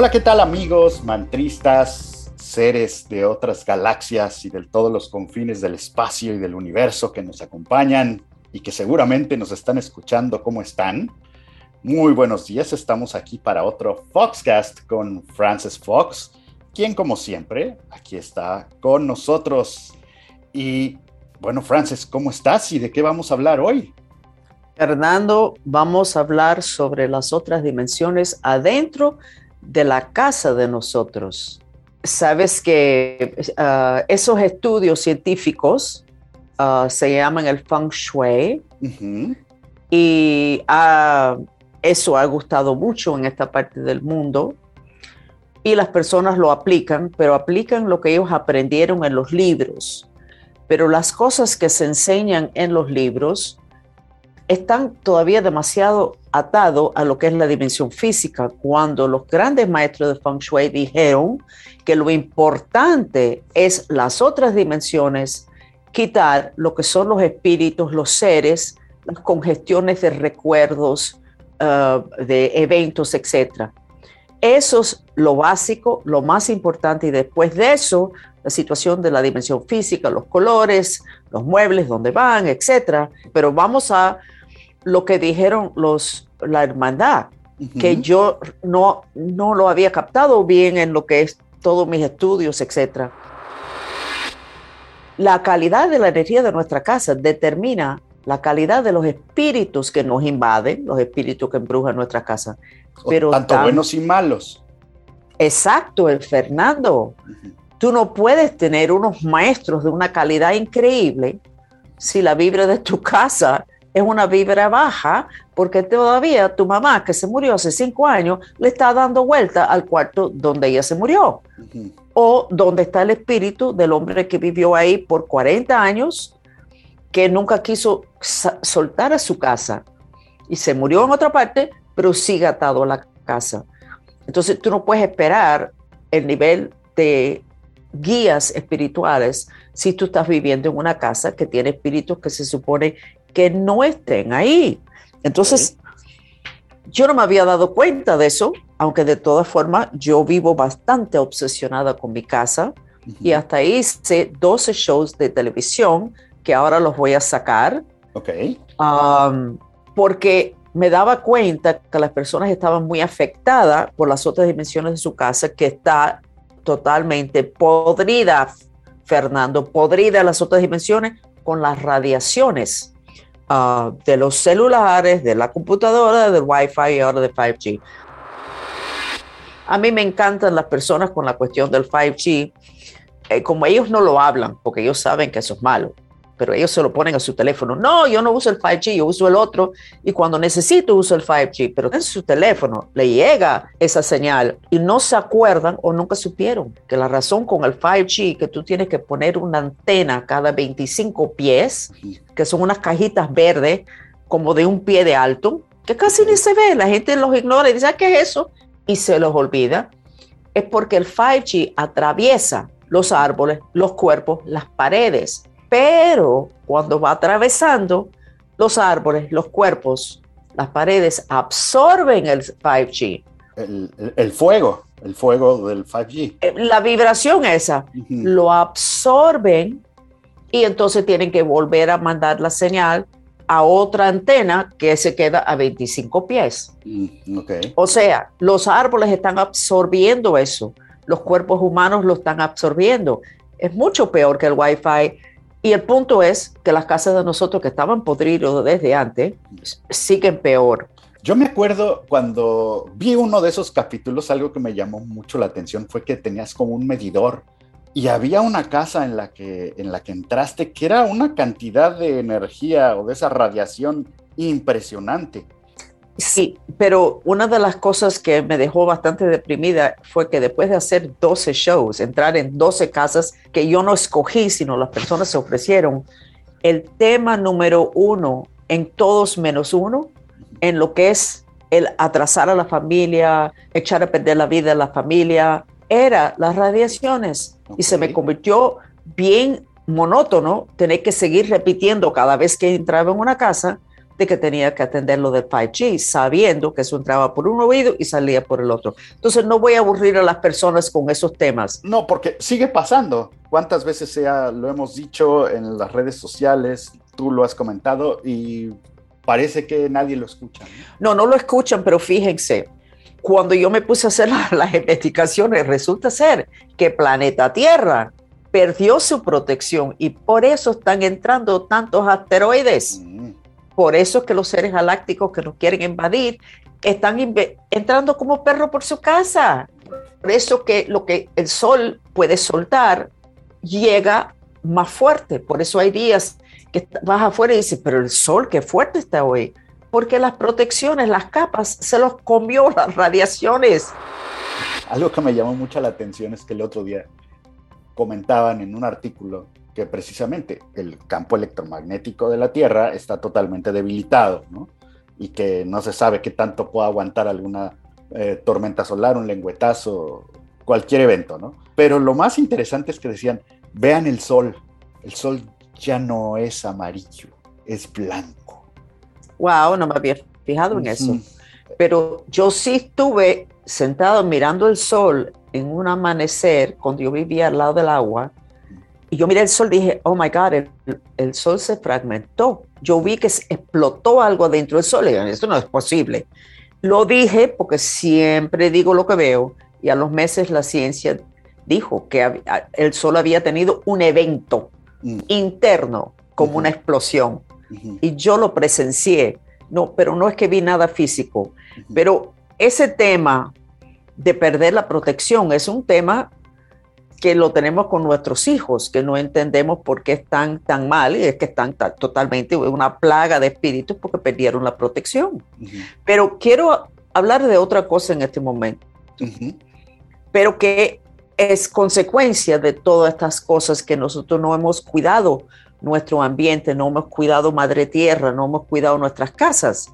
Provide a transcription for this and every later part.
Hola, ¿qué tal amigos, mantristas, seres de otras galaxias y de todos los confines del espacio y del universo que nos acompañan y que seguramente nos están escuchando? ¿Cómo están? Muy buenos días, estamos aquí para otro Foxcast con Francis Fox, quien como siempre aquí está con nosotros. Y bueno, Francis, ¿cómo estás y de qué vamos a hablar hoy? Fernando, vamos a hablar sobre las otras dimensiones adentro de la casa de nosotros. Sabes que uh, esos estudios científicos uh, se llaman el feng shui y uh, eso ha gustado mucho en esta parte del mundo y las personas lo aplican, pero aplican lo que ellos aprendieron en los libros. Pero las cosas que se enseñan en los libros están todavía demasiado atados a lo que es la dimensión física, cuando los grandes maestros de Feng Shui dijeron que lo importante es las otras dimensiones, quitar lo que son los espíritus, los seres, las congestiones de recuerdos, uh, de eventos, etc. Eso es lo básico, lo más importante, y después de eso, la situación de la dimensión física, los colores, los muebles, dónde van, etc. Pero vamos a lo que dijeron los, la hermandad, que yo no, no lo había captado bien en lo que es todos mis estudios, etc. La calidad de la energía de nuestra casa determina la calidad de los espíritus que nos invaden, los espíritus que embrujan nuestra casa. Pero tanto buenos y malos. Exacto, el Fernando. Tú no puedes tener unos maestros de una calidad increíble si la vibra de tu casa es una vibra baja porque todavía tu mamá, que se murió hace cinco años, le está dando vuelta al cuarto donde ella se murió. O donde está el espíritu del hombre que vivió ahí por 40 años, que nunca quiso soltar a su casa y se murió en otra parte, pero sigue atado a la casa. Entonces tú no puedes esperar el nivel de guías espirituales si tú estás viviendo en una casa que tiene espíritus que se supone que no estén ahí. Entonces, yo no me había dado cuenta de eso, aunque de todas formas yo vivo bastante obsesionada con mi casa y hasta hice 12 shows de televisión que ahora los voy a sacar. Ok. porque me daba cuenta que las personas estaban muy afectadas por las otras dimensiones de su casa, que está totalmente podrida, Fernando, podrida las otras dimensiones con las radiaciones uh, de los celulares, de la computadora, del Wi-Fi y ahora de 5G. A mí me encantan las personas con la cuestión del 5G, eh, como ellos no lo hablan, porque ellos saben que eso es malo pero ellos se lo ponen a su teléfono. No, yo no uso el 5G, yo uso el otro y cuando necesito uso el 5G, pero en su teléfono le llega esa señal y no se acuerdan o nunca supieron que la razón con el 5G que tú tienes que poner una antena cada 25 pies, que son unas cajitas verdes como de un pie de alto, que casi ni se ve, la gente los ignora y dice, ah, ¿qué es eso? Y se los olvida. Es porque el 5G atraviesa los árboles, los cuerpos, las paredes pero cuando va atravesando los árboles, los cuerpos, las paredes absorben el 5G. El, fuego, el fuego del 5G. Eh, la vibración esa, lo absorben y entonces tienen que volver a mandar la señal a otra antena que se queda a 25 pies. Mm, o sea, los árboles están absorbiendo eso, los cuerpos humanos lo están absorbiendo. Es mucho peor que el Wi-Fi y el punto es que las casas de nosotros que estaban podridos desde antes siguen peor. Yo me acuerdo cuando vi uno de esos capítulos, algo que me llamó mucho la atención fue que tenías como un medidor y había una casa en la que, en la que entraste que era una cantidad de energía o de esa radiación impresionante. Sí, pero una de las cosas que me dejó bastante deprimida fue que después de hacer 12 shows, entrar en 12 casas que yo no escogí, sino las personas se ofrecieron, el tema número uno en todos menos uno, en lo que es el atrasar a la familia, echar a perder la vida de la familia, era las radiaciones. Y se me convirtió bien monótono tener que seguir repitiendo cada vez que entraba en una casa de que tenía que atender lo del 5G, sabiendo que eso entraba por un oído y salía por el otro. Entonces no voy a aburrir a las personas con esos temas. No, porque sigue pasando. ¿Cuántas veces sea, lo hemos dicho en las redes sociales? Tú lo has comentado y parece que nadie lo escucha. No, no, lo escuchan, pero fíjense, cuando yo me puse a hacer las investigaciones, resulta ser que planeta Tierra perdió su protección y por eso están entrando tantos asteroides. Por eso es que los seres galácticos que nos quieren invadir están entrando como perro por su casa. Por eso que lo que el sol puede soltar llega más fuerte. Por eso hay días que vas afuera y dices, pero el sol, qué fuerte está hoy. Porque las protecciones, las capas, se los comió las radiaciones. Algo que me llamó mucho la atención es que el otro día comentaban en un artículo que precisamente el campo electromagnético de la Tierra está totalmente debilitado, ¿no? Y que no se sabe qué tanto puede aguantar alguna eh, tormenta solar, un lengüetazo, cualquier evento, ¿no? Pero lo más interesante es que decían, vean el sol, el sol ya no es amarillo, es blanco. Wow, no me había fijado en eso. Pero yo sí estuve sentado mirando el sol en un amanecer cuando yo vivía al lado del agua. Y yo miré el sol y dije, oh my God, el, el sol se fragmentó. Yo vi que explotó algo dentro del sol. Y esto no es posible. Lo dije porque siempre digo lo que veo. Y a los meses la ciencia dijo que el sol había tenido un evento Mm. interno, como una explosión. Y yo lo presencié. No, pero no es que vi nada físico. Pero ese tema de perder la protección es un tema que lo tenemos con nuestros hijos, que no entendemos por qué están tan mal y es que están totalmente una plaga de espíritus porque perdieron la protección. Pero quiero hablar de otra cosa en este momento, pero que es consecuencia de todas estas cosas que nosotros no hemos cuidado nuestro ambiente, no hemos cuidado Madre Tierra, no hemos cuidado nuestras casas.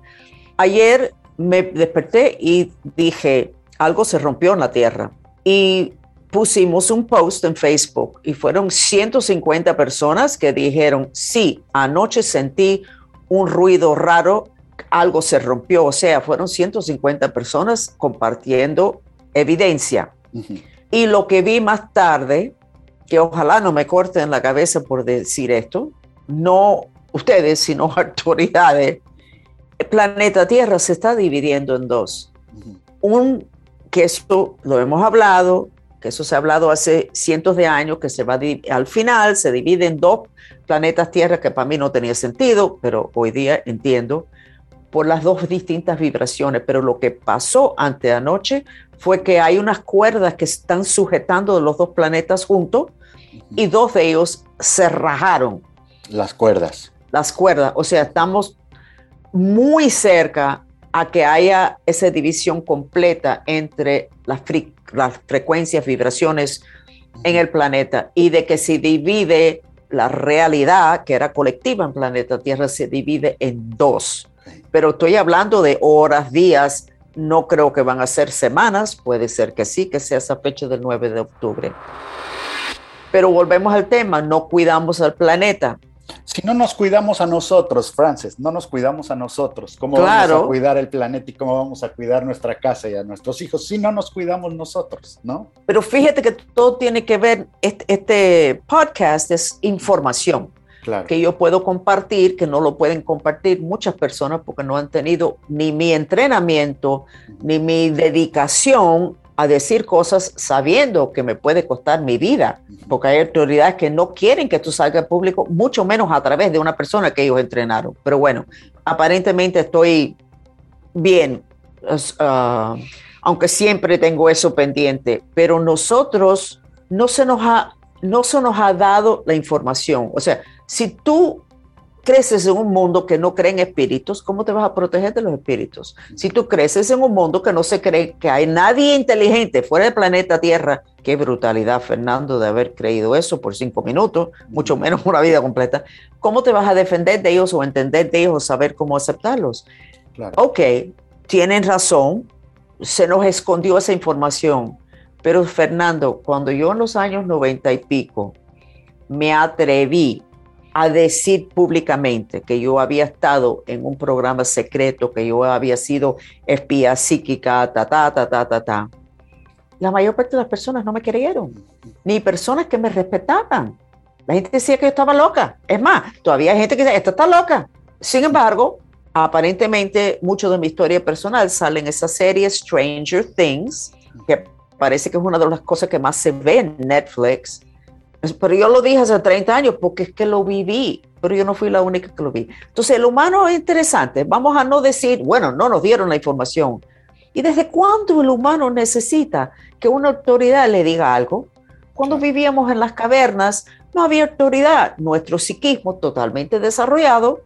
Ayer me desperté y dije, algo se rompió en la Tierra. Y pusimos un post en Facebook y fueron 150 personas que dijeron, sí, anoche sentí un ruido raro, algo se rompió. O sea, fueron 150 personas compartiendo evidencia. Y lo que vi más tarde, que ojalá no me corten la cabeza por decir esto, no ustedes, sino autoridades, el planeta Tierra se está dividiendo en dos. Un, que eso lo hemos hablado, que eso se ha hablado hace cientos de años, que se va al final se divide en dos planetas Tierra, que para mí no tenía sentido, pero hoy día entiendo por las dos distintas vibraciones. Pero lo que pasó ante anoche fue que hay unas cuerdas que están sujetando los dos planetas juntos y dos de ellos se rajaron. Las cuerdas. Las cuerdas, o sea, estamos muy cerca a que haya esa división completa entre las, frecuencias, vibraciones en el planeta y de que se divide la realidad, que era colectiva en planeta Tierra, se divide en dos. Pero estoy hablando de horas, días, no creo que van a ser semanas, puede ser que sí, que sea esa fecha del 9 de octubre. Pero volvemos al tema, no cuidamos al planeta. Si no nos cuidamos a nosotros, Frances, no nos cuidamos a nosotros, ¿cómo vamos a cuidar el planeta y cómo vamos a cuidar nuestra casa y a nuestros hijos si no nos cuidamos nosotros, ¿no? Pero fíjate que todo tiene que ver, este, este podcast es información que yo puedo compartir, que no lo pueden compartir muchas personas porque no han tenido ni mi entrenamiento, ni mi dedicación a decir cosas sabiendo que me puede costar mi vida, porque hay autoridades que no quieren que tú salgas al público, mucho menos a través de una persona que ellos entrenaron. Pero bueno, aparentemente estoy bien, ah, aunque siempre tengo eso pendiente, pero nosotros no se nos ha, no se nos ha dado la información. O sea, si tú creces en un mundo que no cree en espíritus, ¿cómo te vas a proteger de los espíritus? Si tú creces en un mundo que no se cree que hay nadie inteligente fuera del planeta Tierra, qué brutalidad, Fernando, de haber creído eso por cinco minutos, mucho menos una vida completa, ¿cómo te vas a defender de ellos o entender de ellos o saber cómo aceptarlos? Ok, tienen razón, se nos escondió esa información, pero Fernando, cuando yo en los años noventa y pico me atreví a decir públicamente que yo había estado en un programa secreto, que yo había sido espía psíquica, ta, ta, ta, ta, ta, ta. La mayor parte de las personas no me creyeron, ni personas que me respetaban. La gente decía que yo estaba loca. Es más, todavía hay gente que dice, esta está loca. Sin embargo, aparentemente mucho de mi historia personal sale en esa serie Stranger Things, que parece que es una de las cosas que más se ve en Netflix. Pero yo lo dije hace 30 años porque es que lo viví, pero yo no fui la única que lo vi. Entonces, el humano es interesante. Vamos a no decir, bueno, no nos dieron la información. ¿Y desde cuándo el humano necesita que una autoridad le diga algo? Cuando vivíamos en las cavernas, no había autoridad. Nuestro psiquismo totalmente desarrollado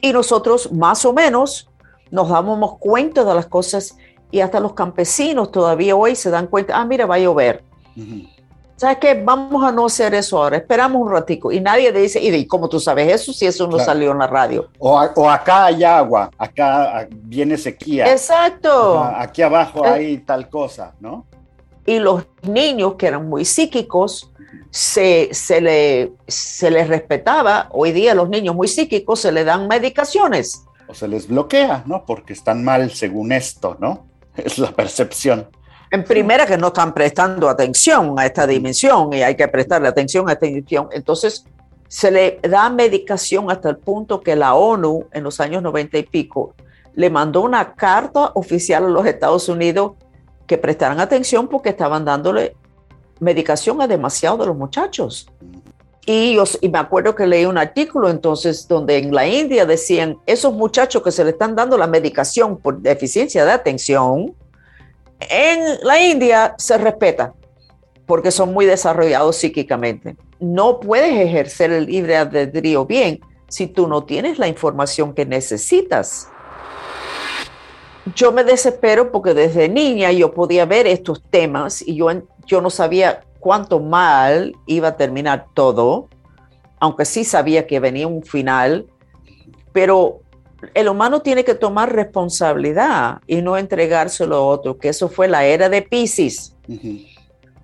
y nosotros más o menos nos dábamos cuenta de las cosas y hasta los campesinos todavía hoy se dan cuenta, ah, mira, va a llover. ¿Sabes qué? Vamos a no hacer eso ahora, esperamos un ratico. Y nadie dice, ¿y cómo tú sabes eso si eso no salió en la radio? O, acá hay agua, acá viene sequía. Exacto. aquí abajo hay tal cosa, ¿no? Y los niños que eran muy psíquicos, se, se, le, se les respetaba. Hoy día los niños muy psíquicos se le dan medicaciones. O se les bloquea, ¿no? Porque están mal según esto, ¿no? Es la percepción. En primera, que no están prestando atención a esta dimensión y hay que prestarle atención a esta dimensión. Entonces, se le da medicación hasta el punto que la ONU, en los años 90 y pico, le mandó una carta oficial a los Estados Unidos que prestaran atención porque estaban dándole medicación a demasiado de los muchachos. Y, y me acuerdo que leí un artículo entonces donde en la India decían, esos muchachos que se le están dando la medicación por deficiencia de atención, en la India se respeta porque son muy desarrollados psíquicamente. No puedes ejercer el libre albedrío bien si tú no tienes la información que necesitas. Yo me desespero porque desde niña yo podía ver estos temas y yo, yo no sabía cuánto mal iba a terminar todo, aunque sí sabía que venía un final, pero el humano tiene que tomar responsabilidad y no entregárselo a otro, que eso fue la era de Pisces.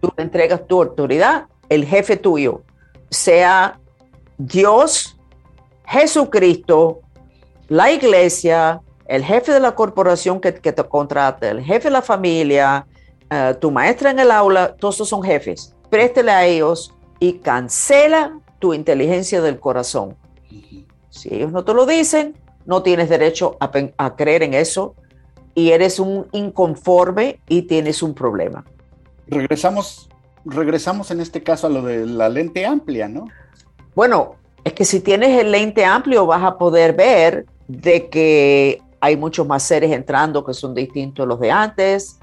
Tú entregas tu autoridad, el jefe tuyo, sea Dios, Jesucristo, la iglesia, el jefe de la corporación que, te contrata, el jefe de la familia, eh, tu maestra en el aula, todos esos son jefes. Préstele a ellos y cancela tu inteligencia del corazón. Si ellos no te lo dicen, no tienes derecho a, creer en eso y eres un inconforme y tienes un problema. Regresamos, regresamos en este caso a lo de la lente amplia, ¿no? Bueno, es que si tienes el lente amplio vas a poder ver de que hay muchos más seres entrando que son distintos a los de antes,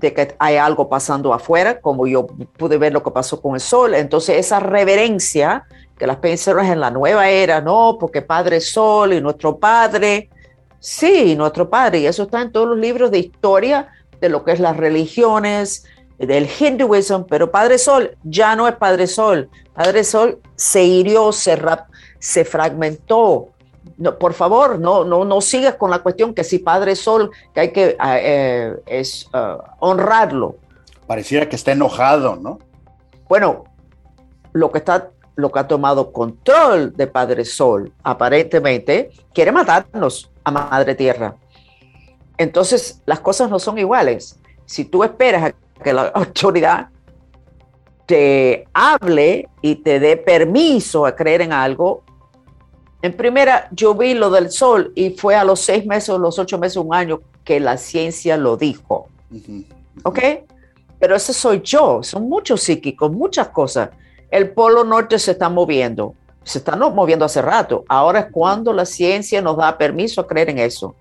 de que hay algo pasando afuera, como yo pude ver lo que pasó con el sol. Entonces esa reverencia que las pensaron en la nueva era, no, porque Padre Sol y nuestro Padre, sí, nuestro Padre, y eso está en todos los libros de historia de lo que es las religiones, del hinduismo, pero Padre Sol ya no es Padre Sol. Padre Sol se hirió, se, se fragmentó. No, por favor, no, no, no sigas con la cuestión que si Padre Sol, que hay que eh, es, ah, honrarlo. Pareciera que está enojado, ¿no? Bueno, lo que está lo que ha tomado control de Padre Sol, aparentemente, quiere matarnos a Madre Tierra. Entonces, las cosas no son iguales. Si tú esperas a que la autoridad te hable y te dé permiso a creer en algo, en primera, yo vi lo del sol y fue a los seis meses, los ocho meses, un año que la ciencia lo dijo. ¿Ok? Pero ese soy yo, son muchos psíquicos, muchas cosas el polo norte se está moviendo, se está moviendo hace rato. Ahora es cuando la ciencia nos da permiso a creer en eso.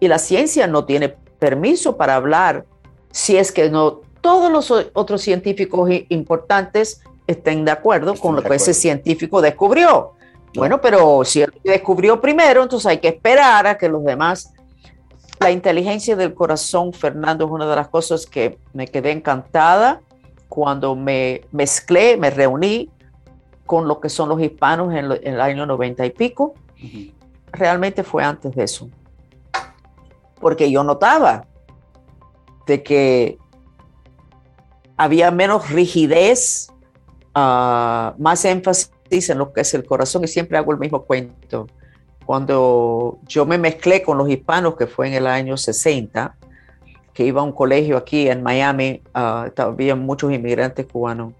Y la ciencia no tiene permiso para hablar si es que no todos los otros científicos importantes estén de acuerdo con lo que ese científico descubrió. Bueno, pero si él descubrió primero, entonces hay que esperar a que los demás... La inteligencia del corazón, Fernando, es una de las cosas que me quedé encantada cuando me mezclé, me reuní con lo que son los hispanos en, el año 90 y pico, realmente fue antes de eso. Porque yo notaba de que había menos rigidez, ah, más énfasis dicen lo que es el corazón y siempre hago el mismo cuento. Cuando yo me mezclé con los hispanos, que fue en el año 60, que iba a un colegio aquí en Miami, uh, había muchos inmigrantes cubanos.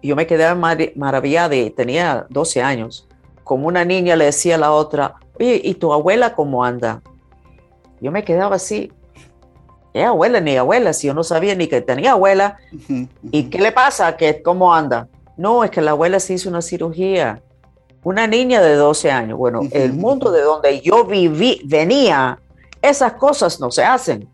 Yo me quedé maravillada y tenía 12 años. Como una niña le decía a la otra, oye, ¿y tu abuela cómo anda? Yo me quedaba así, ¿qué abuela ni abuela? Si yo no sabía ni que tenía abuela. ¿Y qué le pasa? ¿Que, ¿Cómo anda? No, es que la abuela se hizo una cirugía. Una niña de 12 años. Bueno, el mundo de donde yo viví, venía, esas cosas no se hacen.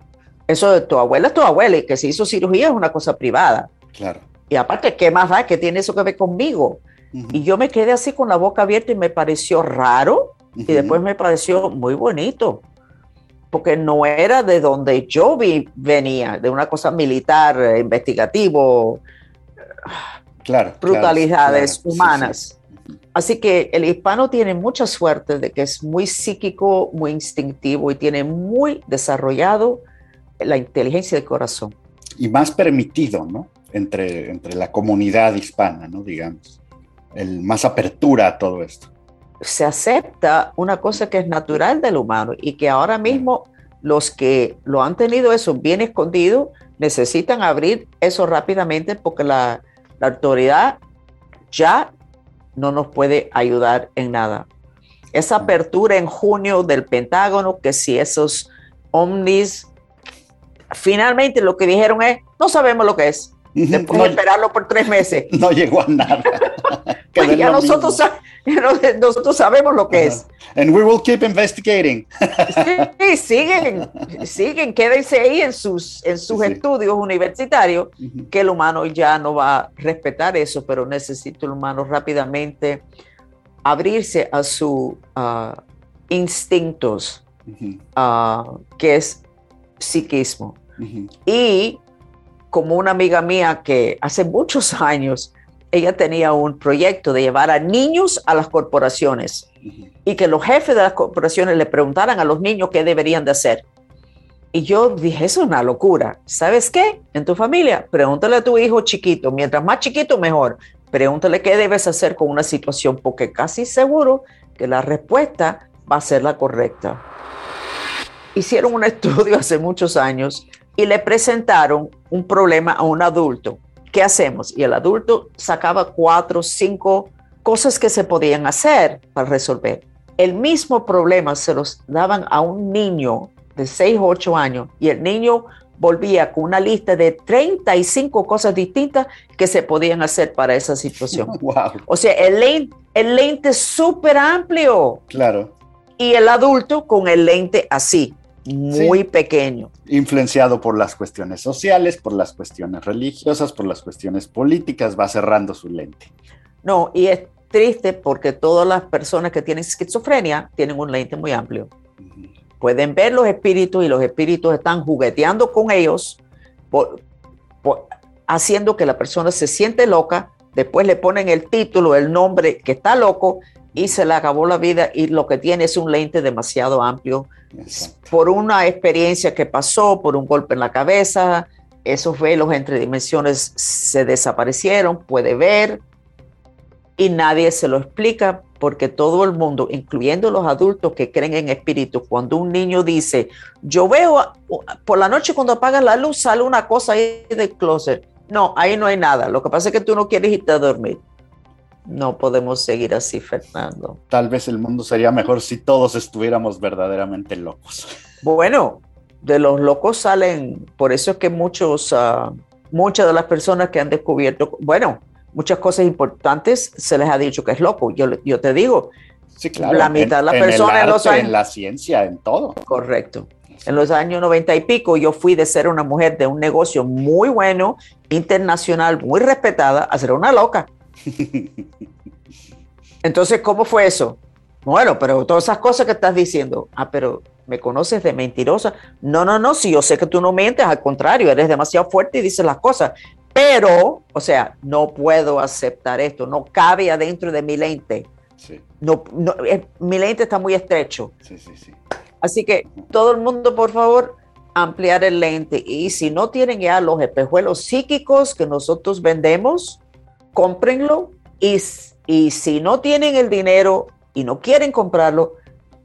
Eso de tu abuela es tu abuela y que se hizo cirugía es una cosa privada. Claro. Y aparte, ¿qué más da? ¿Qué tiene eso que ver conmigo? Y yo me quedé así con la boca abierta y me pareció raro y después me pareció muy bonito porque no era de donde yo vi, venía, de una cosa militar, eh, investigativo, claro, brutalidades humanas. Así que el hispano tiene mucha suerte de que es muy psíquico, muy instintivo y tiene muy desarrollado la inteligencia del corazón. Y más permitido, ¿no? Entre, entre la comunidad hispana, ¿no? Digamos. El más apertura a todo esto se acepta una cosa que es natural del humano y que ahora mismo los que lo han tenido eso bien escondido necesitan abrir eso rápidamente porque la, autoridad ya no nos puede ayudar en nada. Esa apertura en junio del Pentágono, que si esos ovnis, finalmente lo que dijeron es, no sabemos lo que es. Después de esperarlo por tres meses. No llegó a nada. pues ya nosotros, nosotros sabemos lo que es. And we will keep investigating. sí, siguen, siguen, quédense ahí en sus, en sus estudios universitarios, que el humano ya no va a respetar eso, pero necesita el humano rápidamente abrirse a sus uh, instintos, uh, que es psiquismo. Y como una amiga mía que hace muchos años, ella tenía un proyecto de llevar a niños a las corporaciones y que los jefes de las corporaciones le preguntaran a los niños qué deberían de hacer. Y yo dije, eso es una locura. ¿Sabes qué? En tu familia, pregúntale a tu hijo chiquito, mientras más chiquito, mejor. Pregúntale qué debes hacer con una situación, porque casi seguro que la respuesta va a ser la correcta. Hicieron un estudio hace muchos años y le presentaron un problema a un adulto. ¿Qué hacemos? Y el adulto sacaba cuatro, cinco cosas que se podían hacer para resolver. El mismo problema se los daban a un niño de 6 o 8 años y el niño volvía con una lista de 35 cosas distintas que se podían hacer para esa situación. O sea, el lente, el lente es súper amplio. Claro. Y el adulto con el lente así muy pequeño. Influenciado por las cuestiones sociales, por las cuestiones religiosas, por las cuestiones políticas, va cerrando su lente. No, y es triste porque todas las personas que tienen esquizofrenia tienen un lente muy amplio. Pueden ver los espíritus y los espíritus están jugueteando con ellos, haciendo que la persona se siente loca, después le ponen el título, el nombre que está loco y se le acabó la vida y lo que tiene es un lente demasiado amplio por una experiencia que pasó, por un golpe en la cabeza, esos velos entre dimensiones se desaparecieron, puede ver y nadie se lo explica porque todo el mundo, incluyendo los adultos que creen en espíritus, cuando un niño dice, yo veo por la noche cuando apagas la luz sale una cosa ahí del closet. No, ahí no hay nada. Lo que pasa es que tú no quieres irte a dormir no podemos seguir así, Fernando. Tal vez el mundo sería mejor si todos estuviéramos verdaderamente locos. Bueno, de los locos salen, por eso es que muchos, uh, muchas de las personas que han descubierto, bueno, muchas cosas importantes se les ha dicho que es loco. Yo, yo te digo, sí, claro, la mitad de las personas en, en la ciencia, en todo. Correcto. En los años 90 y pico, yo fui de ser una mujer de un negocio muy bueno, internacional, muy respetada, a ser una loca. Entonces, ¿cómo fue eso? Bueno, pero todas esas cosas que estás diciendo, ah, pero me conoces de mentirosa. No, no, no, si yo sé que tú no mientes, al contrario, eres demasiado fuerte y dices las cosas. Pero, o sea, no puedo aceptar esto, no cabe adentro de mi lente. No, mi lente está muy estrecho. Sí, sí, sí. Así que todo el mundo, por favor, ampliar el lente. Y si no tienen ya los espejuelos psíquicos que nosotros vendemos, cómprenlo y Y si no tienen el dinero y no quieren comprarlo,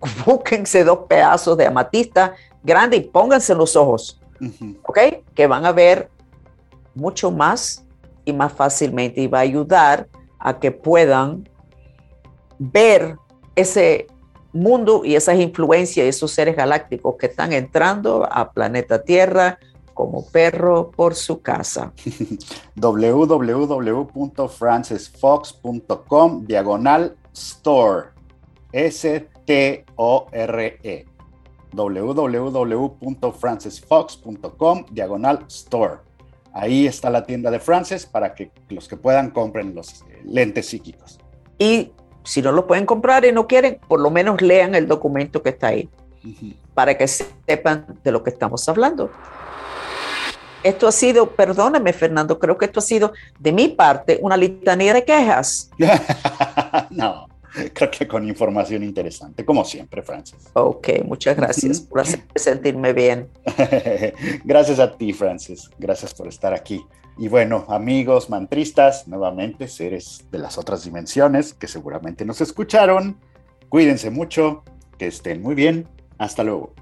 búsquense dos pedazos de amatista grande y pónganse en los ojos, ¿ok? Que van a ver mucho más y más fácilmente y va a ayudar a que puedan ver ese mundo y esas influencias, esos seres galácticos que están entrando a planeta Tierra como perro por su casa. www.francisfox.com diagonal store. S-T-O-R-E. www.francisfox.com diagonal store. Ahí está la tienda de Francis para que los que puedan compren los eh, lentes psíquicos. Y si no lo pueden comprar y no quieren, por lo menos lean el documento que está ahí para que sepan de lo que estamos hablando. Esto ha sido, perdóname Fernando, creo que esto ha sido de mi parte una litanía de quejas. no, creo que con información interesante, como siempre, Francis. Ok, muchas gracias por hacerme sentirme bien. gracias a ti, Francis. Gracias por estar aquí. Y bueno, amigos mantristas, nuevamente seres de las otras dimensiones que seguramente nos escucharon, cuídense mucho, que estén muy bien. Hasta luego.